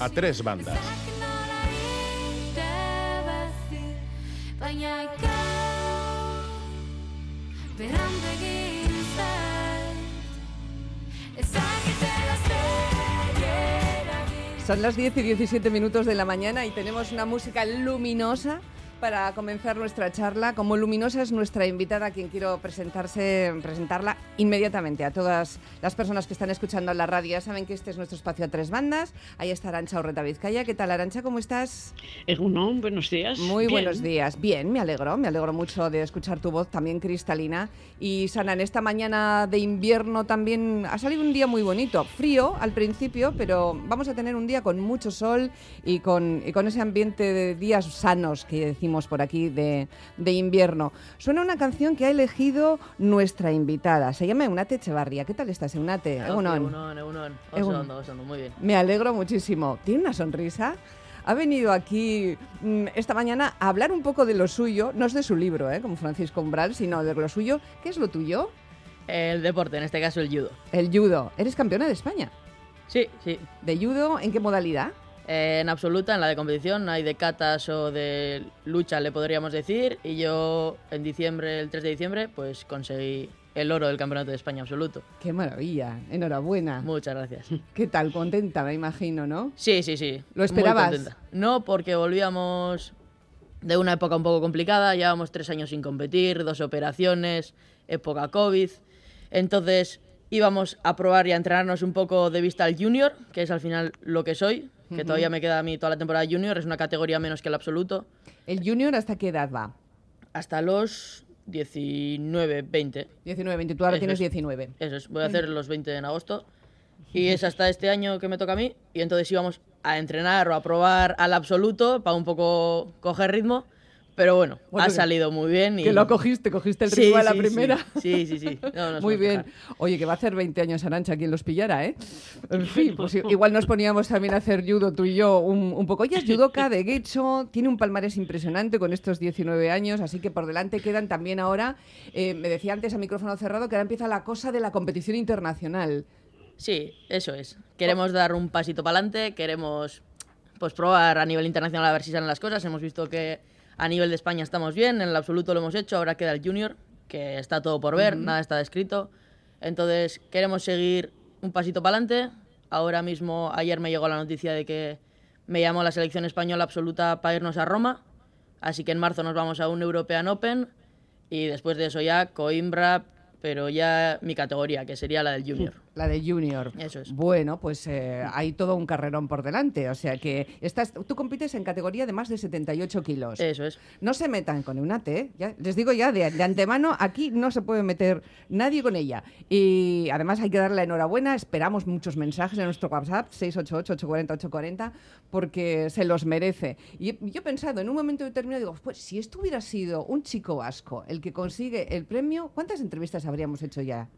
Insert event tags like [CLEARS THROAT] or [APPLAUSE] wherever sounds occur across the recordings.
a tres bandas. Son las 10 y 17 minutos de la mañana y tenemos una música luminosa para comenzar nuestra charla. Como luminosa es nuestra invitada, a quien quiero presentarse, presentarla inmediatamente a todas las personas que están escuchando la radio. Ya saben que este es nuestro espacio a tres bandas. Ahí está Arancha Orreta Vizcaya. ¿Qué tal, Arancha? ¿Cómo estás? Egunon, buenos días. Muy buenos días. Bien, me alegro. Me alegro mucho de escuchar tu voz también cristalina. Y Sana, en esta mañana de invierno también ha salido un día muy bonito. Frío al principio, pero vamos a tener un día con mucho sol y con, y con ese ambiente de días sanos que decimos por aquí de, invierno. Suena una canción que ha elegido nuestra invitada. Se llama Eunate Echevarría. ¿Qué tal estás, Eunate? Egunon. Egunon, muy bien. Me alegro muchísimo. Tiene una sonrisa ha venido aquí mm, esta mañana a hablar un poco de lo suyo, no es de su libro, ¿eh? como Francisco Umbral, sino de lo suyo. ¿Qué es lo tuyo? El deporte, en este caso el judo. El judo. ¿Eres campeona de España? Sí, sí. ¿De judo en qué modalidad? En absoluta, en la de competición, no hay de catas o de lucha, le podríamos decir. Y yo en diciembre, el 3 de diciembre, pues conseguí el oro del Campeonato de España absoluto. ¡Qué maravilla! Enhorabuena. Muchas gracias. [LAUGHS] ¿Qué tal? Contenta, me imagino, ¿no? Sí, sí, sí. ¿Lo esperabas? No, porque volvíamos de una época un poco complicada, llevábamos tres años sin competir, dos operaciones, época COVID. Entonces íbamos a probar y a entrenarnos un poco de vista al junior, que es al final lo que soy, que todavía me queda a mí toda la temporada junior, es una categoría menos que el absoluto. ¿El junior hasta qué edad va? Hasta los 19, 20. 19, 20, tú ahora tienes 19. Eso es, voy a hacer los 20 en agosto. [LAUGHS] Y es hasta este año que me toca a mí. Y entonces íbamos a entrenar o a probar al absoluto para un poco coger ritmo. Pero bueno, ha salido muy bien. Y... Que lo cogiste, cogiste el ritmo a la primera. Sí, sí, sí. muy bien. Oye, que va a hacer 20 años Arancha quien los pillara, ¿eh? En [LAUGHS] fin, pues igual nos poníamos también a hacer judo tú y yo un, poco. Ella es judoka de Gecho, tiene un palmarés impresionante con estos 19 años, así que por delante quedan también ahora, eh, me decía antes a micrófono cerrado, que ahora empieza la cosa de la competición internacional. Sí, eso es. Queremos dar un pasito para adelante, queremos pues probar a nivel internacional a ver si salen las cosas. Hemos visto que a nivel de España estamos bien, en el absoluto lo hemos hecho, ahora queda el junior, que está todo por ver, nada está descrito. Entonces queremos seguir un pasito para adelante. Ahora mismo, ayer me llegó la noticia de que me llamó la selección española absoluta para irnos a Roma. Así que en marzo nos vamos a un European Open y después de eso ya Coimbra, pero ya mi categoría, que sería la del junior. La de Junior. Eso es. Bueno, pues eh, hay todo un carrerón por delante. O sea que estás, tú compites en categoría de más de 78 kilos. Eso es. No se metan con Eunate. ¿eh? Ya, les digo ya de, antemano, aquí no se puede meter nadie con ella. Y además hay que darle la enhorabuena. Esperamos muchos mensajes en nuestro WhatsApp, 688-840-840, porque se los merece. Y yo he pensado, en un momento determinado, digo, pues si esto hubiera sido un chico vasco el que consigue el premio, ¿cuántas entrevistas habríamos hecho ya?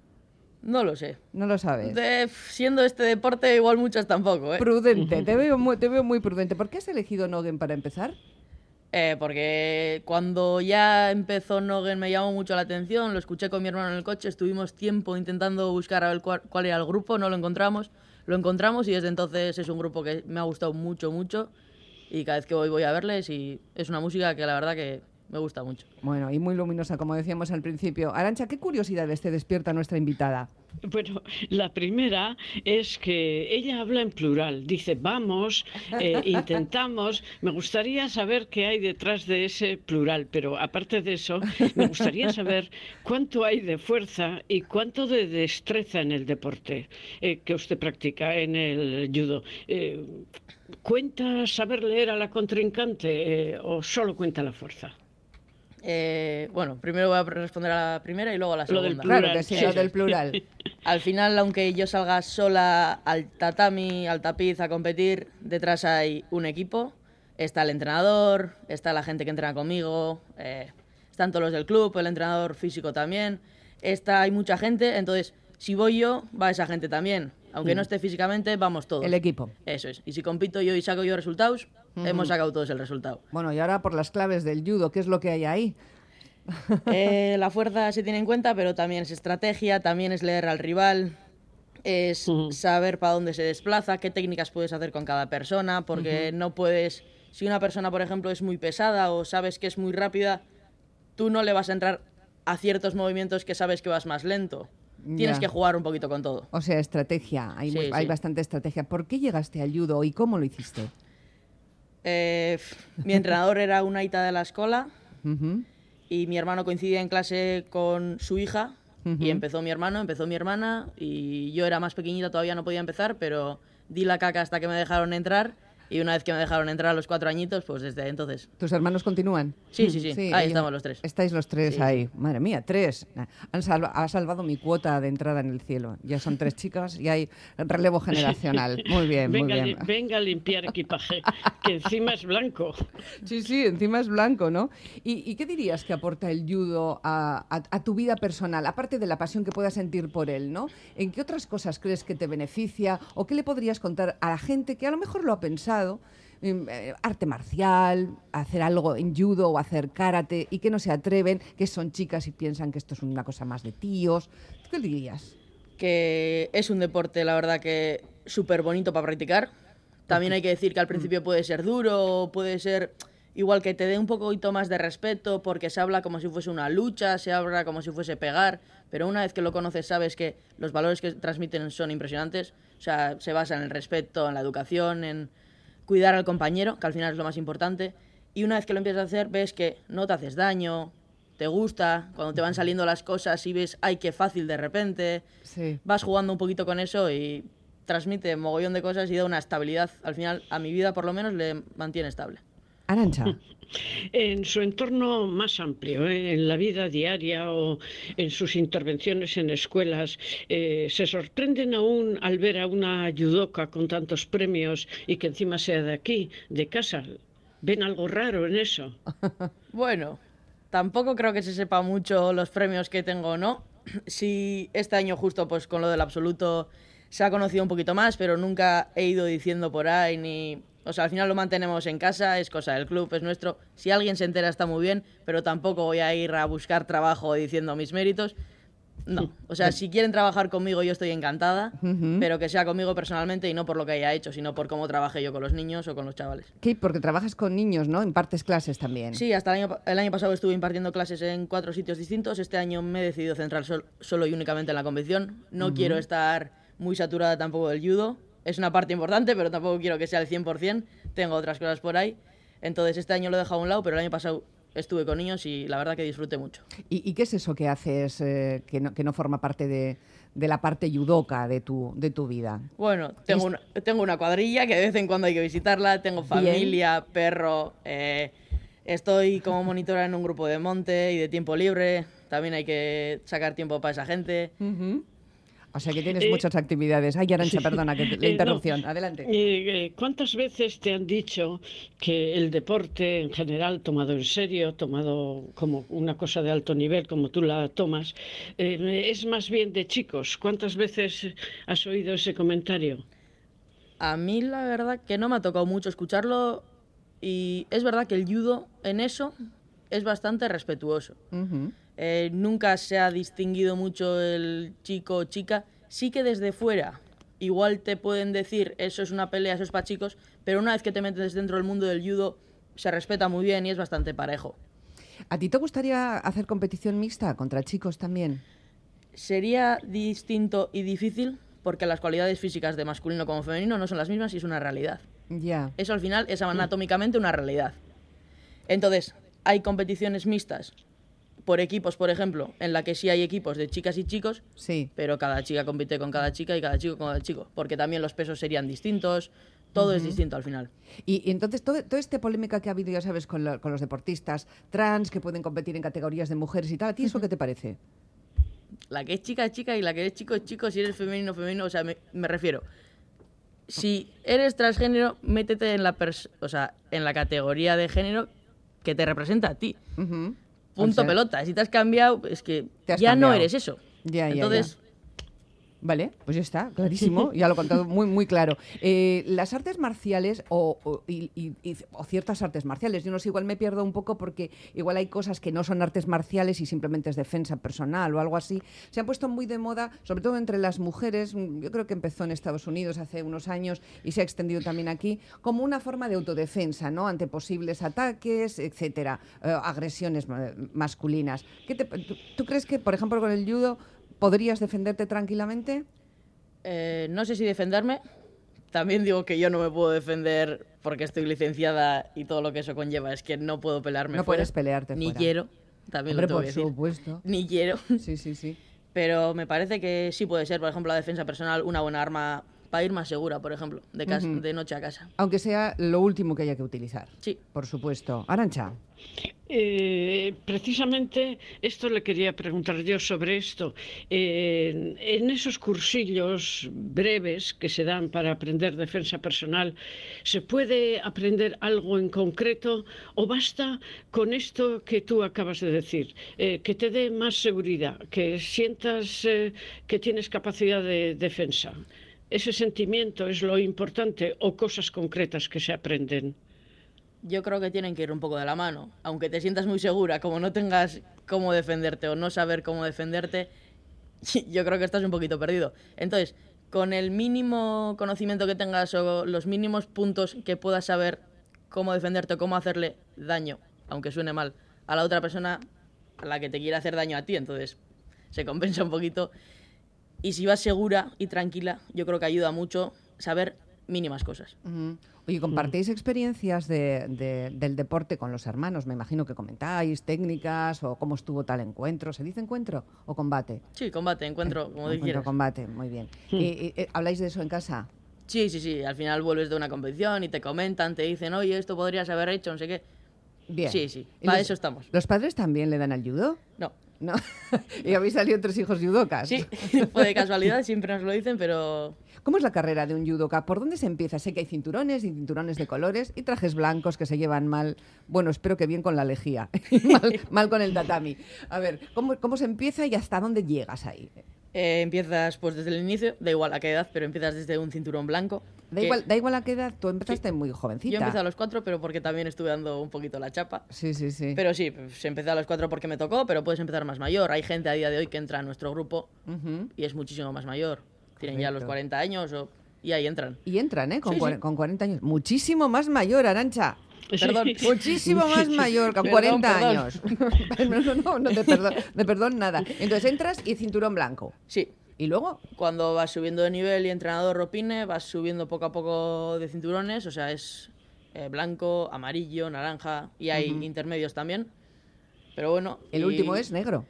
No lo sé. No lo sabes. siendo este deporte, igual muchas tampoco. ¿eh? Prudente, te veo, muy, te veo muy prudente. ¿Por qué has elegido Nogen para empezar? Eh, porque cuando ya empezó Nogen me llamó mucho la atención, lo escuché con mi hermano en el coche, estuvimos tiempo intentando buscar a ver cuál, cuál, era el grupo, no lo encontramos, lo encontramos y desde entonces es un grupo que me ha gustado mucho, mucho y cada vez que voy voy a verles y es una música que la verdad que me gusta mucho. Bueno, y muy luminosa, como decíamos al principio. Arancha, ¿qué curiosidades te despierta nuestra invitada? Bueno, la primera es que ella habla en plural. Dice, vamos, eh, [LAUGHS] intentamos. Me gustaría saber qué hay detrás de ese plural, pero aparte de eso, me gustaría saber cuánto hay de fuerza y cuánto de destreza en el deporte eh, que usted practica en el judo. Eh, ¿Cuenta saber leer a la contrincante o solo cuenta la fuerza? Eh, bueno, primero voy a responder a la primera y luego a la segunda. Lo del plural, claro que sí, lo del plural. [LAUGHS] Al final, aunque yo salga sola al tatami, al tapiz a competir, detrás hay un equipo. Está el entrenador, está la gente que entrena conmigo, eh, están todos los del club, el entrenador físico también. Está, hay mucha gente, entonces si voy yo, va esa gente también. Aunque no mm. esté físicamente, vamos todos. El equipo. Eso es. Y si compito yo y saco yo resultados, hemos sacado todos el resultado. Bueno, y ahora por las claves del judo, ¿qué es lo que hay ahí? [LAUGHS] Eh, la fuerza se tiene en cuenta, pero también es estrategia, también es leer al rival. es saber para dónde se desplaza, qué técnicas puedes hacer con cada persona, porque no puedes, si una persona, por ejemplo, es muy pesada o sabes que es muy rápida, tú no le vas a entrar a ciertos movimientos que sabes que vas más lento. Tienes que jugar un poquito con todo. O sea, estrategia. Hay, Sí, muy- hay sí. bastante estrategia. ¿Por qué llegaste al judo y cómo lo hiciste? Eh, mi entrenador era una ita de la escuela y mi hermano coincidía en clase con su hija y empezó mi hermano, empezó mi hermana y yo era más pequeñita, todavía no podía empezar, pero di la caca hasta que me dejaron entrar y una vez que me dejaron entrar a los cuatro añitos, pues desde entonces. ¿Tus hermanos continúan? Sí, sí, sí, ahí estamos los tres. Estáis los tres Sí, ahí. Madre mía, tres. Han salva- ha salvado mi cuota de entrada en el cielo. Ya son tres chicas y hay relevo generacional. Muy bien, muy venga, bien. li- venga a limpiar equipaje, que encima es blanco. Sí, sí, encima es blanco, ¿no? ¿Y, y qué dirías que aporta el judo a, a- a tu vida personal, aparte de la pasión que puedas sentir por él, ¿no? ¿En qué otras cosas crees que te beneficia o qué le podrías contar a la gente que a lo mejor lo ha pensado? Em, eh, arte marcial, hacer algo en judo o hacer karate y que no se atreven, que son chicas y piensan que esto es una cosa más de tíos. ¿Tú ¿Qué dirías? que es un deporte, la verdad, que súper bonito para practicar. También hay que decir que al principio puede ser duro, puede ser igual que te dé un poquito más de respeto porque se habla como si fuese una lucha, se habla como si fuese pegar, pero una vez que lo conoces sabes que los valores que transmiten son impresionantes. O sea, se basa en el respeto, en la educación, en cuidar al compañero, que al final es lo más importante. Y una vez que lo empiezas a hacer, ves que no te haces daño, te gusta, cuando te van saliendo las cosas y ves, ay, qué fácil de repente, Sí. vas jugando un poquito con eso y transmite mogollón de cosas y da una estabilidad. Al final, a mi vida por lo menos le mantiene estable. Arancha. [LAUGHS] En su entorno más amplio, ¿eh? en la vida diaria o en sus intervenciones en escuelas, eh, ¿se sorprenden aún al ver a una judoka con tantos premios y que encima sea de aquí, de casa? ¿Ven algo raro en eso? [LAUGHS] Bueno, tampoco creo que se sepa mucho los premios que tengo o no. [CLEARS THROAT] Sí, este año justo pues con lo del absoluto se ha conocido un poquito más, pero nunca he ido diciendo por ahí ni... O sea, al final lo mantenemos en casa, es cosa del club, es nuestro. Si alguien se entera está muy bien, pero tampoco voy a ir a buscar trabajo diciendo mis méritos. No, [LAUGHS] o sea, si quieren trabajar conmigo yo estoy encantada, pero que sea conmigo personalmente y no por lo que haya hecho, sino por cómo trabajé yo con los niños o con los chavales. ¿Qué? Porque trabajas con niños, ¿no? Impartes clases también. Sí, hasta el año, pa- el año pasado estuve impartiendo clases en cuatro sitios distintos. Este año me he decidido centrar sol- solo y únicamente en la competición. No quiero estar muy saturada tampoco del judo. Es una parte importante, pero tampoco quiero que sea el 100%. Tengo otras cosas por ahí. Entonces este año lo he dejado a un lado, pero el año pasado estuve con niños y la verdad que disfruté mucho. ¿Y, y qué es eso que haces eh, que, no, que no forma parte de, de la parte yudoka de tu, de tu vida? Bueno, tengo una, tengo una cuadrilla que de vez en cuando hay que visitarla. Tengo familia, perro. eh, estoy como monitora en un grupo de monte y de tiempo libre. También hay que sacar tiempo para esa gente. O sea que tienes Eh, muchas actividades. Ay, Arancha, perdona, que te- la Eh, no. interrupción. Adelante. Eh, eh, ¿Cuántas veces te han dicho que el deporte en general, tomado en serio, tomado como una cosa de alto nivel, como tú la tomas, eh, es más bien de chicos? ¿Cuántas veces has oído ese comentario? A mí la verdad que no me ha tocado mucho escucharlo y es verdad que el judo en eso es bastante respetuoso. Eh, nunca se ha distinguido mucho el chico o chica. Sí que desde fuera igual te pueden decir eso es una pelea, eso es para chicos, pero una vez que te metes dentro del mundo del judo se respeta muy bien y es bastante parejo. ¿A ti te gustaría hacer competición mixta contra chicos también? Sería distinto y difícil porque las cualidades físicas de masculino como femenino no son las mismas y es una realidad. Ya. Eso al final es anatómicamente una realidad. Entonces, hay competiciones mixtas por equipos, por ejemplo, en la que sí hay equipos de chicas y chicos, Sí. pero cada chica compite con cada chica y cada chico con cada chico, porque también los pesos serían distintos, todo es distinto al final. Y, y entonces, todo, toda esta polémica que ha habido, ya sabes, con, lo- con los deportistas trans que pueden competir en categorías de mujeres y tal, ¿a ti eso qué te parece? La que es chica es chica y la que es chico es chico, si eres femenino femenino, o sea, me, me refiero. Si eres transgénero, métete en la o sea, en la categoría de género que te representa a ti. Punto O sea, pelota. Si te has cambiado, es que ya no eres eso. Ya, ya, Entonces, Vale, pues ya está, [LAUGHS] clarísimo, ya lo he contado muy, muy claro. Eh, las artes marciales o, o- y- y- y- o ciertas artes marciales, yo no sé, igual me pierdo un poco porque igual hay cosas que no son artes marciales y simplemente es defensa personal o algo así, se han puesto muy de moda, sobre todo entre las mujeres, mm, yo creo que empezó en Estados Unidos hace unos años y se ha extendido también aquí, como una forma de autodefensa, ¿no? Ante posibles ataques, etcétera, eh, agresiones ma- masculinas. ¿Qué te- tú, tú crees que, por ejemplo, con el judo podrías defenderte tranquilamente? Eh, no sé si defenderme. También digo que yo no me puedo defender porque estoy licenciada y todo lo que eso conlleva. Es que no puedo pelearme No fuera. puedes pelearte Ni fuera. quiero. También Hombre, lo tengo por que decir. supuesto. [LAUGHS] Ni quiero. Sí, sí, sí. Pero me parece que sí puede ser, por ejemplo, la defensa personal una buena arma para ir más segura, por ejemplo, de, casa, Ujú. de noche a casa. Aunque sea lo último que haya que utilizar. Sí. Por supuesto. Arancha. Eh, precisamente esto le quería preguntar yo sobre esto. En esos cursillos breves que se dan para aprender defensa personal, ¿se puede aprender algo en concreto o basta con esto que tú acabas de decir? Eh, que te dé más seguridad, que sientas eh, que tienes capacidad de defensa. ¿Ese sentimiento es lo importante o cosas concretas que se aprenden? Yo creo que tienen que ir un poco de la mano. Aunque te sientas muy segura, como no tengas cómo defenderte o no saber cómo defenderte, [LAUGHS] yo creo que estás un poquito perdido. Entonces, con el mínimo conocimiento que tengas o los mínimos puntos que puedas saber cómo defenderte o cómo hacerle daño, aunque suene mal, a la otra persona a la que te quiere hacer daño a ti, entonces se compensa un poquito. Y si vas segura y tranquila, yo creo que ayuda mucho saber mínimas cosas. Oye, ¿compartéis experiencias de- de- del deporte con los hermanos? Me imagino que comentáis técnicas o cómo estuvo tal encuentro. ¿Se dice encuentro o combate? Sí, combate, encuentro, como encuentro, quieras. combate, muy bien. ¿Y- y- eh, ¿Habláis de eso en casa? Sí, sí, sí. Al final vuelves de una competición y te comentan, te dicen, oye, esto podrías haber hecho, no sé qué. Bien. Sí, sí. ¿Y Para los- eso estamos. ¿Los padres también le dan al judo? No. ¿No? [LAUGHS] ¿Y habéis salido tres hijos judocas? Sí, [LAUGHS] fue de casualidad, siempre nos lo dicen, pero ¿Cómo es la carrera de un judoka? ¿Por dónde se empieza? Sé que hay cinturones y cinturones de colores y trajes blancos que se llevan mal. Bueno, espero que bien con la lejía, [LAUGHS] mal, mal con el tatami. A ver, ¿cómo, ¿cómo se empieza y hasta dónde llegas ahí? eh, empiezas pues desde el inicio, da igual a qué edad, pero empiezas desde un cinturón blanco. Da igual, da igual a qué edad, tú empezaste muy jovencita. Yo empecé a los cuatro, pero porque también estuve dando un poquito la chapa. Sí, sí, sí. Pero sí, pues, empecé a los cuatro porque me tocó, pero puedes empezar más mayor. Hay gente a día de hoy que entra a nuestro grupo Ujú. y es muchísimo más mayor. Tienen ya los Correcto. 40 años o... y ahí entran. Y entran, ¿eh? Con, Sí, sí. con 40 años. Muchísimo más mayor, Arancha. Perdón. Sí. [LAUGHS] Muchísimo más mayor, con Perdón, 40 perdón. años. [LAUGHS] no, no, no, no, de perdón, de perdón nada. Entonces entras y cinturón blanco. Sí, ¿Y luego? Cuando vas subiendo de nivel y entrenador opine, vas subiendo poco a poco de cinturones, o sea, es eh, blanco, amarillo, naranja y hay intermedios también. Pero bueno. El y último es negro.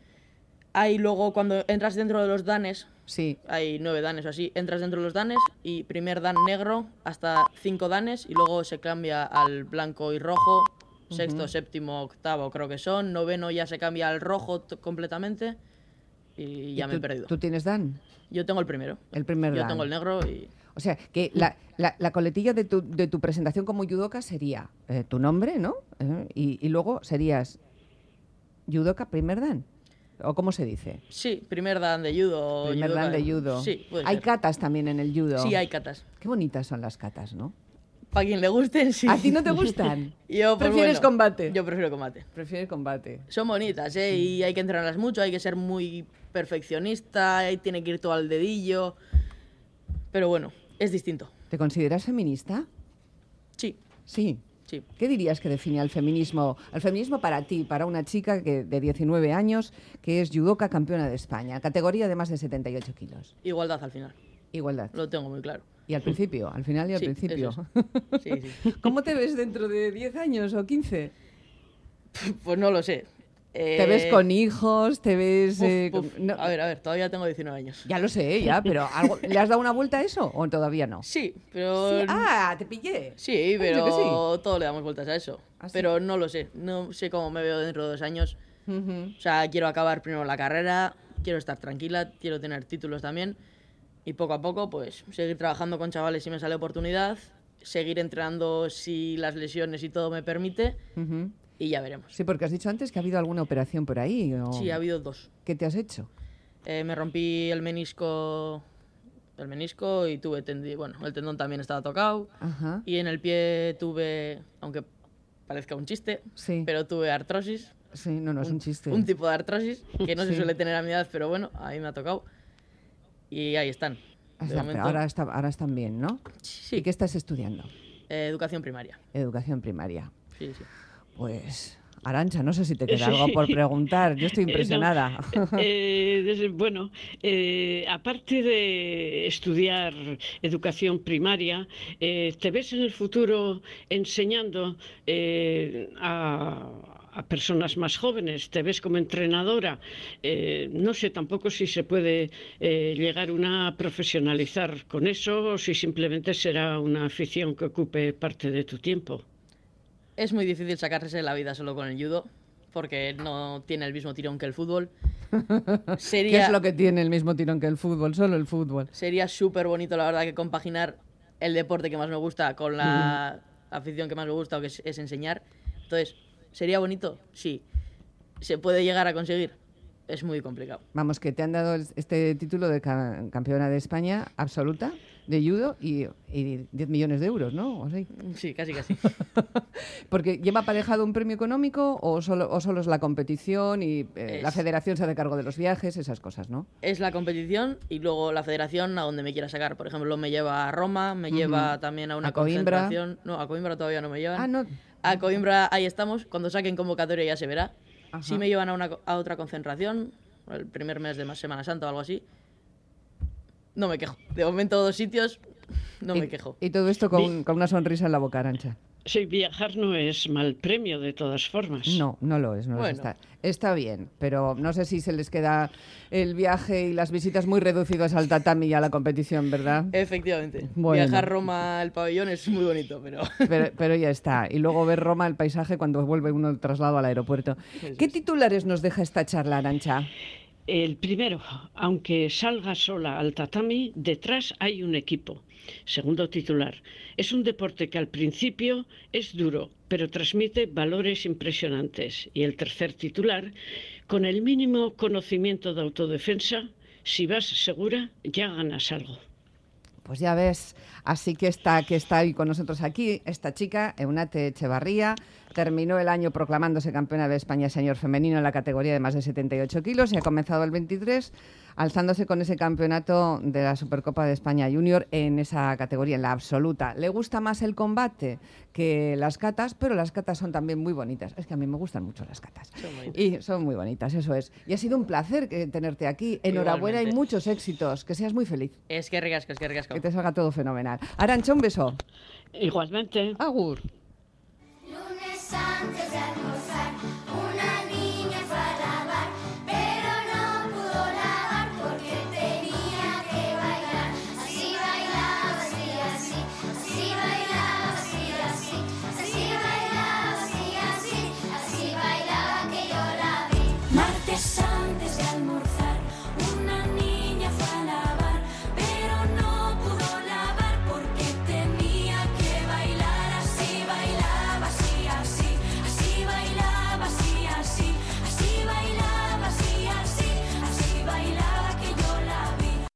Hay luego, cuando entras dentro de los danes, Sí. hay nueve danes o así, entras dentro de los danes y primer dan negro hasta cinco danes y luego se cambia al blanco y rojo, sexto, séptimo, octavo creo que son, noveno ya se cambia al rojo completamente y ya ¿Y me he tú- perdido. ¿Tú tienes Dan? Yo tengo el primero. El primer Yo dan. tengo el negro y... O sea, que la, la- la coletilla de tu, de tu presentación como judoka sería eh, tu nombre, ¿no? Eh, y, y luego serías judoka primer dan. ¿O cómo se dice? Sí, primer dan de judo. primer dan de judo. Sí, puede hay ser. catas también en el judo. Sí, hay catas. Qué bonitas son las catas, ¿no? Para quien le gusten, sí. ¿A ti no te gustan? [LAUGHS] Yo, pues, ¿Prefieres bueno, combate? Yo prefiero combate. Prefieres combate. Son bonitas, ¿eh? Y hay que entrenarlas mucho, hay que ser muy perfeccionista, ahí tiene que ir todo al dedillo. Pero bueno, es distinto. ¿Te consideras feminista? Sí, Sí. sí. ¿Qué dirías que define al feminismo, al feminismo para ti, para una chica que, de 19 años que es judoka campeona de España, categoría de más de 78 kilos? Igualdad al final. Igualdad. Lo tengo muy claro. Y al principio, al final y al Sí, principio. [LAUGHS] Sí, sí. ¿Cómo te ves dentro de 10 años o 15? Pues no lo sé. ¿Te ves Eh, con hijos? ¿Te ves...? uf, eh, uf. no- A ver, a ver, todavía tengo 19 años. Ya lo sé, ya, pero algo- ¿le has dado una vuelta a eso o todavía no? Sí, pero... Sí, Ah, te pillé. Sí, pero sí. todo le damos vueltas a eso. ¿Ah, sí? Pero no lo sé. No sé cómo me veo dentro de dos años. Ujú. O sea, quiero acabar primero la carrera, quiero estar tranquila, quiero tener títulos también. Y poco a poco, pues, seguir trabajando con chavales si me sale oportunidad, seguir entrenando si las lesiones y todo me permite, Ujú. Y ya veremos. Sí, porque has dicho antes que ha habido alguna operación por ahí. o- Sí, ha habido dos. ¿Qué te has hecho? Eh, me rompí el menisco el menisco y tuve tendi bueno, el tendón también estaba tocado Ajá. y en el pie tuve, aunque parezca un chiste, Sí. pero tuve artrosis, Sí, no, no es un chiste. un tipo de artrosis que no Sí. se suele tener a mi edad, pero bueno, a mí me ha tocado y ahí están. Pero ahora, está, ahora están bien, ¿no? sí, ¿Y qué estás estudiando? eh, educación primaria. Educación primaria. Sí, sí. Pues, Arancha, no sé si te queda Sí. algo por preguntar. Yo estoy [LAUGHS] Eh, no, impresionada. [LAUGHS] eh, desde- bueno, eh, aparte de estudiar educación primaria, eh, ¿te ves en el futuro enseñando eh, a, a personas más jóvenes? ¿Te ves como entrenadora? Eh, no sé tampoco si se puede eh, llegar una a profesionalizar con eso o si simplemente será una afición que ocupe parte de tu tiempo. Es muy difícil sacarse la vida solo con el judo porque no tiene el mismo tirón que el fútbol. [LAUGHS] ¿Qué Sería, es lo que tiene el mismo tirón que el fútbol? Solo el fútbol. sería súper bonito, la verdad, que compaginar el deporte que más me gusta con la afición que más me gusta, o que es, es enseñar. Entonces, ¿sería bonito? Sí. ¿Se puede llegar a conseguir? Es muy complicado. Vamos, que te han dado este título de ca- campeona de España absoluta de judo y, y 10 millones de euros, ¿no? O así. Sí, casi, casi. [LAUGHS] Porque lleva aparejado un premio económico o solo, o solo es la competición y eh, la federación se hace cargo de los viajes, esas cosas, ¿no? es la competición y luego la federación a donde me quiera sacar. Por ejemplo, me lleva a Roma, me lleva también a una A concentración. No, a Coimbra todavía no me llevan. Ah, no. A Coimbra ahí estamos. Cuando saquen convocatoria ya se verá. Si me llevan a, una, a otra concentración, el primer mes de Semana Santa o algo así, no me quejo. De momento dos sitios, no y, me quejo. Y todo esto con, con una sonrisa en la boca, Arancha. Sí, viajar no es mal premio de todas formas. No, no lo es, no lo es. Bueno. Está, está bien, pero no sé si se les queda el viaje y las visitas muy reducidos al tatami y a la competición, ¿verdad? Efectivamente. Bueno. Viajar Roma al pabellón es muy bonito, pero [LAUGHS] Pero, pero ya está. Y luego ver Roma, el paisaje, cuando vuelve uno el traslado al aeropuerto. Eso ¿Qué es. titulares nos deja esta charla, Arancha? El primero, aunque salga sola al tatami, detrás hay un equipo. Segundo titular, es un deporte que al principio es duro, pero transmite valores impresionantes. Y el tercer titular, con el mínimo conocimiento de autodefensa, si vas segura, ya ganas algo. Pues ya ves, así que está, que está con nosotros aquí, esta chica, Eunate Echevarría, terminó el año proclamándose campeona de España señor femenino en la categoría de más de 78 kilos y ha comenzado el 23 alzándose con ese campeonato de la Supercopa de España Junior en esa categoría, en la absoluta. Le gusta más el combate que las catas, pero las catas son también muy bonitas. Es que a mí me gustan mucho las catas. Son bonitas. Y son muy bonitas, eso es. Y ha sido un placer tenerte aquí. Enhorabuena y Igualmente. muchos éxitos. Que seas muy feliz. es que ricasco, es que ricasco. Que te salga todo fenomenal. Arancha, un beso. Igualmente. Agur. Lunes antes de